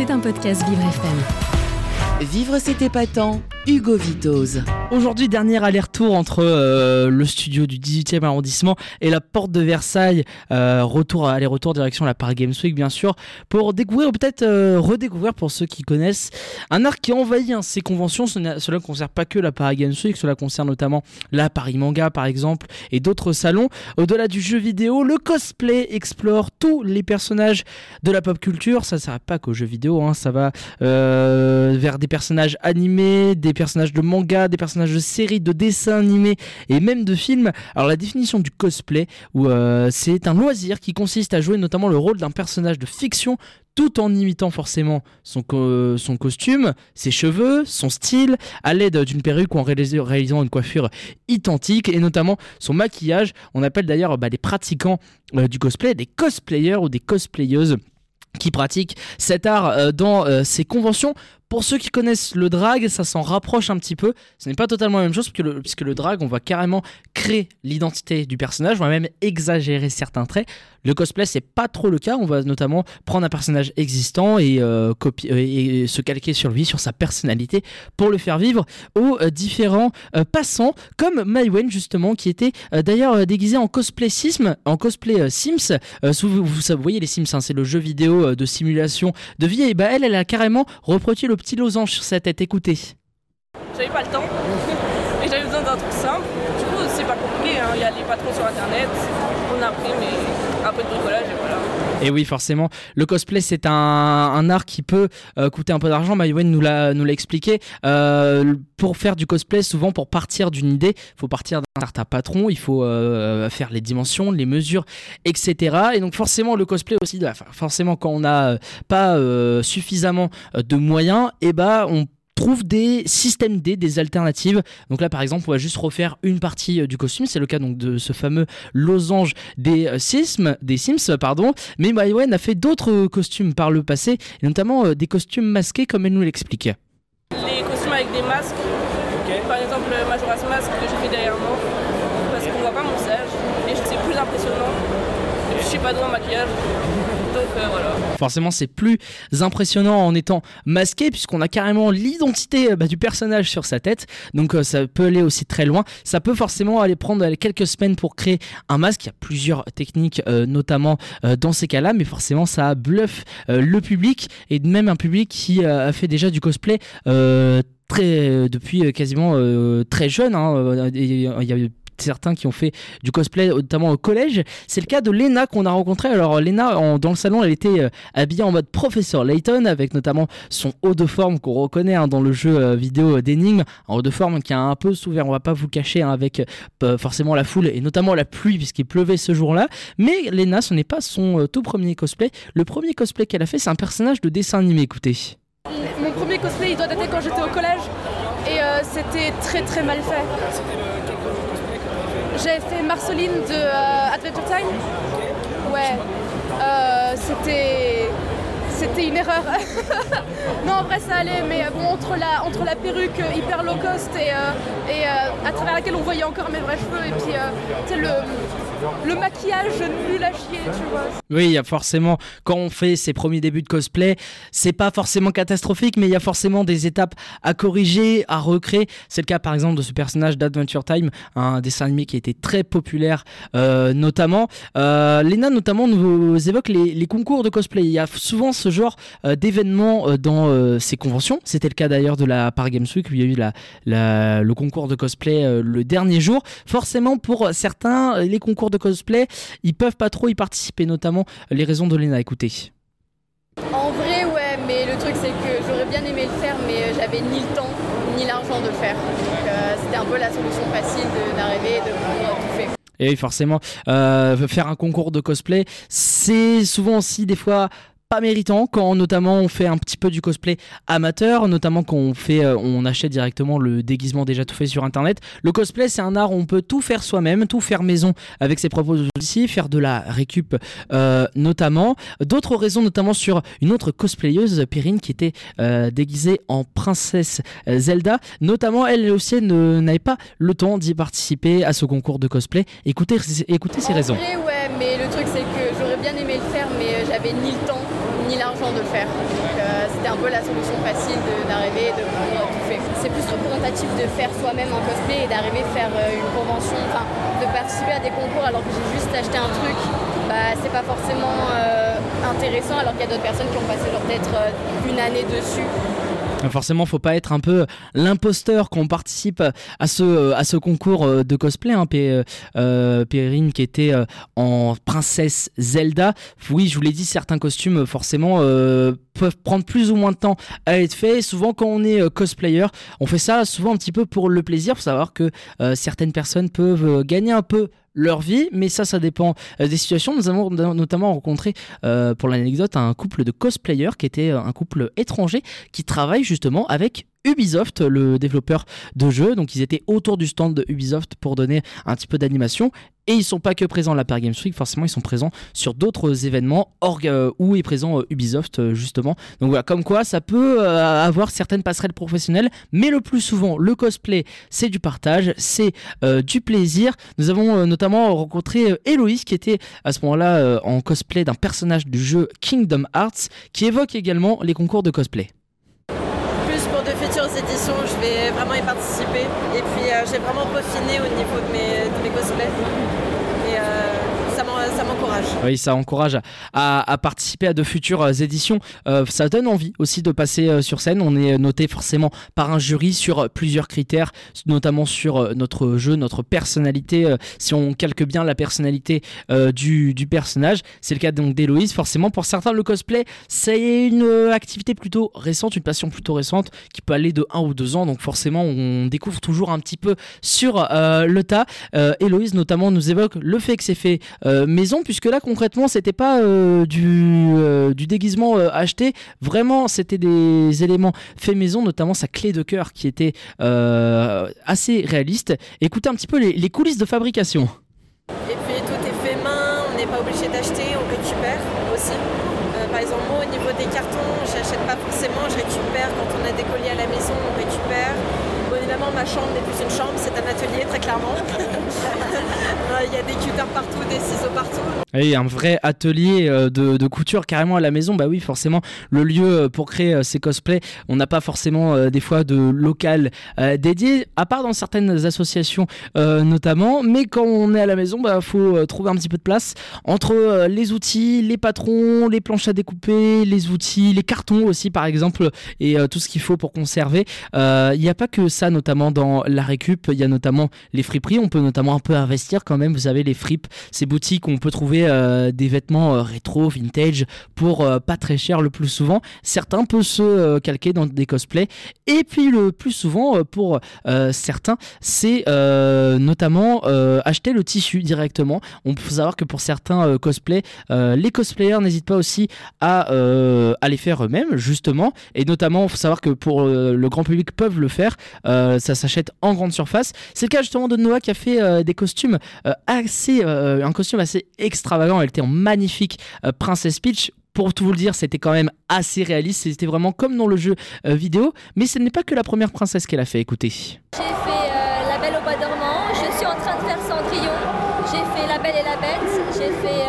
C'est un podcast Vivre FM. Vivre c'est épatant, Hugo Vitoz. Aujourd'hui, dernier aller-retour entre euh, le studio du 18e arrondissement et la porte de Versailles. Euh, retour, aller-retour direction la Paris Games Week, bien sûr, pour découvrir ou peut-être euh, redécouvrir pour ceux qui connaissent un art qui envahit hein, ces conventions. Cela ne concerne pas que la Paris Games Week, cela concerne notamment la Paris Manga, par exemple, et d'autres salons. Au-delà du jeu vidéo, le cosplay explore tous les personnages de la pop culture. Ça ne s'arrête pas qu'aux jeux vidéo, hein, ça va vers des personnages animés, des personnages de manga, des personnages de séries, de dessins animés et même de films. Alors la définition du cosplay, euh, c'est un loisir qui consiste à jouer notamment le rôle d'un personnage de fiction tout en imitant forcément son, son costume, ses cheveux, son style, à l'aide d'une perruque ou en réalisant une coiffure identique et notamment son maquillage. On appelle d'ailleurs bah, les pratiquants euh, du cosplay des cosplayers ou des cosplayeuses qui pratiquent cet art euh, dans ces conventions pour ceux qui connaissent le drag, ça s'en rapproche un petit peu. Ce n'est pas totalement la même chose puisque le, puisque le drag, on va carrément créer l'identité du personnage, on va même exagérer certains traits. Le cosplay, c'est pas trop le cas. On va notamment prendre un personnage existant et, euh, copier, et se calquer sur lui, sur sa personnalité, pour le faire vivre aux euh, différents euh, passants, comme Mywen justement, qui était d'ailleurs déguisé en cosplay Sims, en cosplay Sims. Vous, vous, voyez les Sims, hein, c'est le jeu vidéo de simulation de vie. Et bah elle, elle a carrément reproduit le petit losange sur sa tête. Écoutez. J'avais pas le temps, et j'avais besoin d'un truc simple. Du coup, c'est pas compliqué, hein. il y a les patrons sur internet, on imprime et un peu de bricolage et voilà. Et oui, forcément, le cosplay c'est un, art qui peut euh, coûter un peu d'argent. Maïwen nous l'a nous l'a expliqué. Euh, pour faire du cosplay, souvent pour partir d'une idée, il faut partir d'un certain patron, il faut euh, faire les dimensions, les mesures, etc. Et donc forcément le cosplay aussi, forcément quand on n'a pas suffisamment de moyens, et eh bah on trouve des systèmes D, des alternatives. Donc là, par exemple, on va juste refaire une partie euh, du costume. C'est le cas donc de ce fameux losange des euh, Sims, des Sims, pardon. Mais Mywen a fait d'autres costumes par le passé, et notamment euh, des costumes masqués, comme elle nous l'explique. Les costumes avec des masques. Par exemple, Majora's Mask que j'ai fait derrière moi, parce qu'on voit pas mon visage et c'est plus impressionnant. Je suis pas doué en maquillage. Forcément, c'est plus impressionnant en étant masqué, puisqu'on a carrément l'identité euh, bah, du personnage sur sa tête. Donc, euh, ça peut aller aussi très loin. Ça peut forcément aller prendre quelques semaines pour créer un masque. Il y a plusieurs techniques, euh, notamment dans ces cas-là, mais forcément, ça bluffe le public et même un public qui a fait déjà du cosplay. Depuis quasiment très jeune. Hein. Certains qui ont fait du cosplay, notamment au collège. C'est le cas de Lena qu'on a rencontré. Alors Lena, dans le salon, elle était euh, habillée en mode professeur Layton, avec notamment son haut de forme qu'on reconnaît hein, dans le jeu euh, vidéo d'énigmes, un haut de forme qui a un peu souffert, on va pas vous cacher, hein, avec euh, forcément la foule et notamment la pluie puisqu'il pleuvait ce jour-là. Mais Lena, ce n'est pas son tout premier cosplay. Le premier cosplay qu'elle a fait, c'est un personnage de dessin animé. Écoutez. Mon premier cosplay, il doit dater quand j'étais au collège et c'était très très mal fait. J'ai fait Marceline de euh, Adventure Time. Ouais. Euh, c'était c'était une erreur. non, en vrai, ça allait, mais bon, entre la, entre la perruque hyper low cost et, euh, et à travers laquelle on voyait encore mes vrais cheveux, et puis le, le maquillage nul à chier, tu vois. Oui, il y a forcément, quand on fait ses premiers débuts de cosplay, c'est pas forcément catastrophique, mais il y a forcément des étapes à corriger, à recréer. C'est le cas par exemple de ce personnage d'Adventure Time, un dessin animé qui a été très populaire, euh, notamment. Euh, Lena, notamment, nous évoque les, concours de cosplay. Il y a souvent ce genre euh, d'événements dans ces conventions. C'était le cas d'ailleurs de la Paris Games Week, où il y a eu le concours de cosplay le dernier jour. Forcément, pour certains, les concours de cosplay, ils peuvent pas trop y participer, notamment les raisons de Lena. Écoutez. En vrai, ouais, mais le truc c'est que j'aurais bien aimé le faire, mais j'avais ni le temps ni l'argent de le faire. Donc euh, c'était un peu la solution facile d'arriver et de prendre tout fait. Et oui, forcément, euh, faire un concours de cosplay, c'est souvent aussi des fois pas méritant quand notamment on fait un petit peu du cosplay amateur, notamment quand on fait, euh, on achète directement le déguisement déjà tout fait sur internet. Le cosplay c'est un art où on peut tout faire soi-même, tout faire maison avec ses propres outils, faire de la récup euh, notamment. D'autres raisons notamment sur une autre cosplayeuse, Perrine, qui était euh, déguisée en princesse Zelda. Notamment elle aussi n'avait pas le temps d'y participer à ce concours de cosplay. Écoutez, écoutez ces raisons. Mais le truc c'est que j'aurais bien aimé le faire, mais j'avais ni le temps ni l'argent de le faire. Donc c'était un peu la solution facile d'arriver et de prendre tout fait. C'est plus représentatif de faire soi-même un cosplay et d'arriver à faire une convention, enfin de participer à des concours alors que j'ai juste acheté un truc. Bah, c'est pas forcément intéressant alors qu'il y a d'autres personnes qui ont passé peut-être une année dessus Forcément, faut pas être un peu l'imposteur quand on participe à ce, concours euh, de cosplay. Hein, euh, Perrine qui était euh, en princesse Zelda. Oui, je vous l'ai dit, certains costumes forcément peuvent prendre plus ou moins de temps à être faits. Souvent, quand on est cosplayer, on fait ça souvent un petit peu pour le plaisir. Faut savoir que certaines personnes peuvent gagner un peu leur vie, mais ça, ça dépend euh, des situations. Nous avons notamment rencontré, euh, pour l'anecdote, un couple de cosplayers qui était euh, un couple étranger qui travaille justement avec Ubisoft, le développeur de jeux. Donc ils étaient autour du stand de Ubisoft pour donner un petit peu d'animation. Et ils sont pas que présents à la Paris Games Week, forcément ils sont présents sur d'autres événements euh, où est présent euh, Ubisoft euh, justement. Donc voilà, comme quoi ça peut avoir certaines passerelles professionnelles, mais le plus souvent le cosplay c'est du partage, c'est du plaisir. Nous avons notamment rencontré Héloïse qui était à ce moment-là en cosplay d'un personnage du jeu Kingdom Hearts qui évoque également les concours de cosplay futures éditions, je vais vraiment y participer. Et puis euh, j'ai vraiment peaufiné au niveau de mes, de mes cosplays. Euh, ça m'encourage. Oui, ça encourage à, participer à de futures euh, éditions. ça donne envie aussi de passer sur scène. On est noté forcément par un jury sur plusieurs critères, notamment sur notre jeu, notre personnalité. si on calque bien la personnalité du, du, personnage, c'est le cas donc d'Héloïse. Forcément, pour certains, le cosplay, c'est une activité plutôt récente, une passion plutôt récente qui peut aller de 1 ou 2 ans. Donc forcément, on découvre toujours un petit peu sur le tas. Héloïse notamment nous évoque le fait que c'est fait euh, maison, puisque là concrètement c'était pas euh, du, euh, du, déguisement acheté, vraiment c'était des éléments faits maison, notamment sa clé de cœur qui était assez réaliste. Écoutez un petit peu les, coulisses de fabrication. Tout est fait main, on n'est pas obligé d'acheter, on récupère aussi. par exemple, moi au niveau des cartons, j'achète pas forcément, je récupère quand on a des colis à la maison, on récupère. Évidemment, ma chambre n'est plus une chambre, c'est un atelier, très clairement. Il y a des cutters partout, des ciseaux partout. Un vrai atelier euh, de, couture carrément à la maison. Bah oui, forcément, le lieu euh, pour créer euh, ces cosplays, on n'a pas forcément des fois de local dédié, à part dans certaines associations notamment. Mais quand on est à la maison, bah, faut trouver un petit peu de place entre les outils, les patrons, les planches à découper, les outils, les cartons aussi par exemple, et tout ce qu'il faut pour conserver. Il n'y a pas que ça, notamment dans la récup. Il y a notamment les friperies. On peut notamment un peu investir quand même. Vous savez, les fripes, ces boutiques où on peut trouver euh, des vêtements euh, rétro, vintage, pour euh, pas très cher le plus souvent. Certains peuvent se calquer dans des cosplays. Et puis le plus souvent, pour certains, c'est notamment acheter le tissu directement. On peut savoir que pour certains cosplays, les cosplayers n'hésitent pas aussi à, à les faire eux-mêmes, justement. Et notamment, il faut savoir que pour le grand public peuvent le faire. ça s'achète en grande surface. C'est le cas justement de Noah qui a fait des costumes assez, un costume assez extravagant. Elle était en magnifique Princess Peach pour tout vous le dire, c'était quand même assez réaliste. C'était vraiment comme dans le jeu vidéo. Mais ce n'est pas que la première princesse qu'elle a fait. Écoutez. J'ai fait La Belle au Bois dormant. Je suis en train de faire Cendrillon. J'ai fait La Belle et la Bête. J'ai fait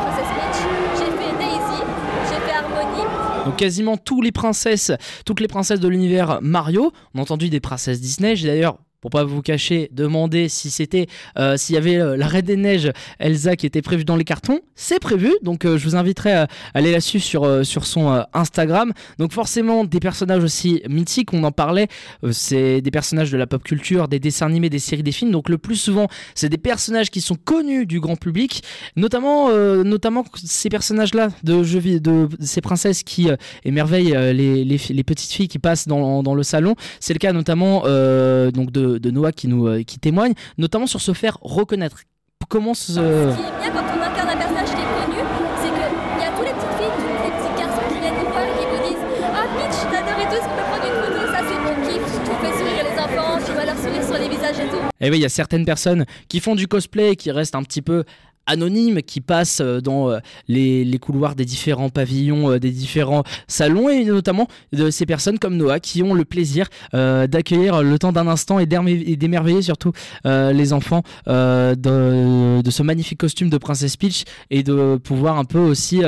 Princess Peach. J'ai fait Daisy. J'ai fait Harmony. Donc quasiment tous les princesses, toutes les princesses de l'univers Mario. On a entendu des princesses Disney. J'ai d'ailleurs pour pas vous cacher, demander si c'était euh, s'il y avait euh, la Reine des Neiges Elsa qui était prévue dans les cartons. C'est prévu, donc euh, je vous inviterai à aller la suivre sur, sur son Instagram. Donc forcément des personnages aussi mythiques, on en parlait, c'est des personnages de la pop culture, des dessins animés, des séries, des films. Donc le plus souvent, c'est des personnages qui sont connus du grand public, notamment, notamment ces personnages-là de jeux de ces princesses qui émerveillent les, les, petites filles qui passent dans, dans le salon. C'est le cas notamment donc de de, Noah qui nous euh, qui témoigne, notamment sur se faire reconnaître. Comment ce... ce qui est bien quand on incarne un personnage qui est connu, c'est qu'il y a tous les petites filles, tous les petits garçons qui viennent nous voir et qui vous disent Ah Peach, t'adores et tout, est-ce qu'on peut prendre une photo Ça c'est mon kiff, tout fait sourire les enfants, tu vois leur sourire sur les visages et tout. Et oui, il y a certaines personnes qui font du cosplay et qui restent un petit peu anonymes qui passent dans les, les, couloirs des différents pavillons, des différents salons, et notamment de ces personnes comme Noah qui ont le plaisir d'accueillir le temps d'un instant et d'émerveiller surtout les enfants de, ce magnifique costume de Princess Peach et de pouvoir un peu aussi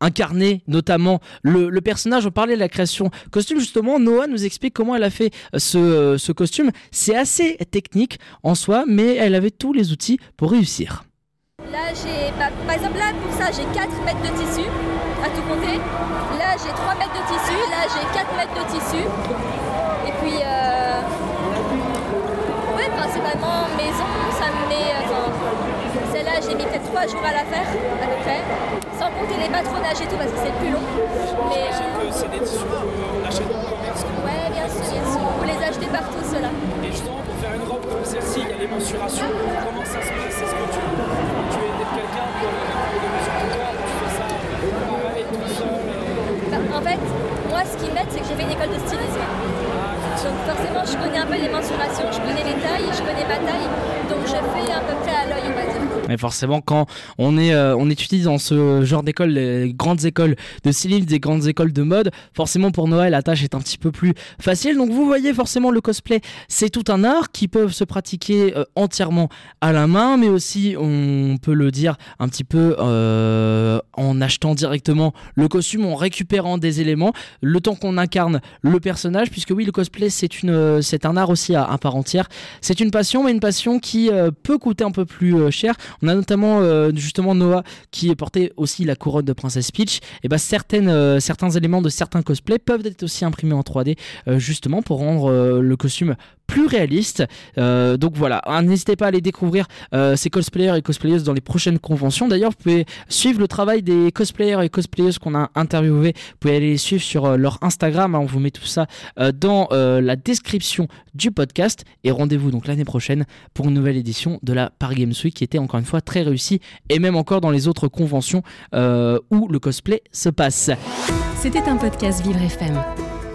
incarner notamment le, le, personnage. On parlait de la création costume justement. Noah nous explique comment elle a fait ce, ce costume. C'est assez technique en soi, mais elle avait tous les outils pour réussir. Là, j'ai, bah, par exemple, là pour ça, j'ai 4 mètres de tissu à tout compter. Là, j'ai 3 mètres de tissu. Là, j'ai 4 mètres de tissu. Et puis, euh... principalement maison, ça me met. Enfin, celle-là, j'ai mis peut-être 3 jours à la faire, à peu près. Sans compter les patronages et tout, parce que c'est plus long. Mais. Euh... C'est des tissus qu'on achète commerce. Ouais, bien sûr, bien sûr. Vous les achetez partout, ceux-là. Et justement, pour faire une robe comme celle-ci, il y a les mensurations. Comment ça se passe Est-ce que tu, tu es quelqu'un pour de mesure de corps Tu fais ça pareil, tout seul bah, En fait, moi, ce qui m'aide, c'est que j'ai fait une école de stylisme. Donc forcément, je connais un peu les mensurations, je connais les tailles, je connais ma taille. Donc je fais à peu près à l'œil, on va dire. Mais forcément, quand on, est, euh, étudie dans ce genre d'école, les grandes écoles de stylisme, des grandes écoles de mode, forcément pour Noël, la tâche est un petit peu plus facile. Donc vous voyez, forcément, le cosplay, c'est tout un art qui peut se pratiquer euh, entièrement à la main, mais aussi, on peut le dire, un petit peu euh, en achetant directement le costume, en récupérant des éléments, le temps qu'on incarne le personnage, puisque oui, le cosplay, c'est une, c'est un art aussi à, part entière. C'est une passion, mais une passion qui peut coûter un peu plus cher. On a notamment euh, justement Noah qui portait aussi la couronne de Princess Peach. Et bah euh, certains éléments de certains cosplays peuvent être aussi imprimés en 3D euh, justement pour rendre le costume plus réaliste. Euh, donc voilà, hein, n'hésitez pas à aller découvrir euh, ces cosplayers et cosplayeuses dans les prochaines conventions. D'ailleurs, vous pouvez suivre le travail des cosplayers et cosplayeuses qu'on a interviewés. Vous pouvez aller les suivre sur euh, leur Instagram. Hein. on vous met tout ça dans la description du podcast. Et rendez-vous donc l'année prochaine pour une nouvelle édition de la Paris Games Week qui était encore une fois très réussie et même encore dans les autres conventions où le cosplay se passe. C'était un podcast Vivre FM.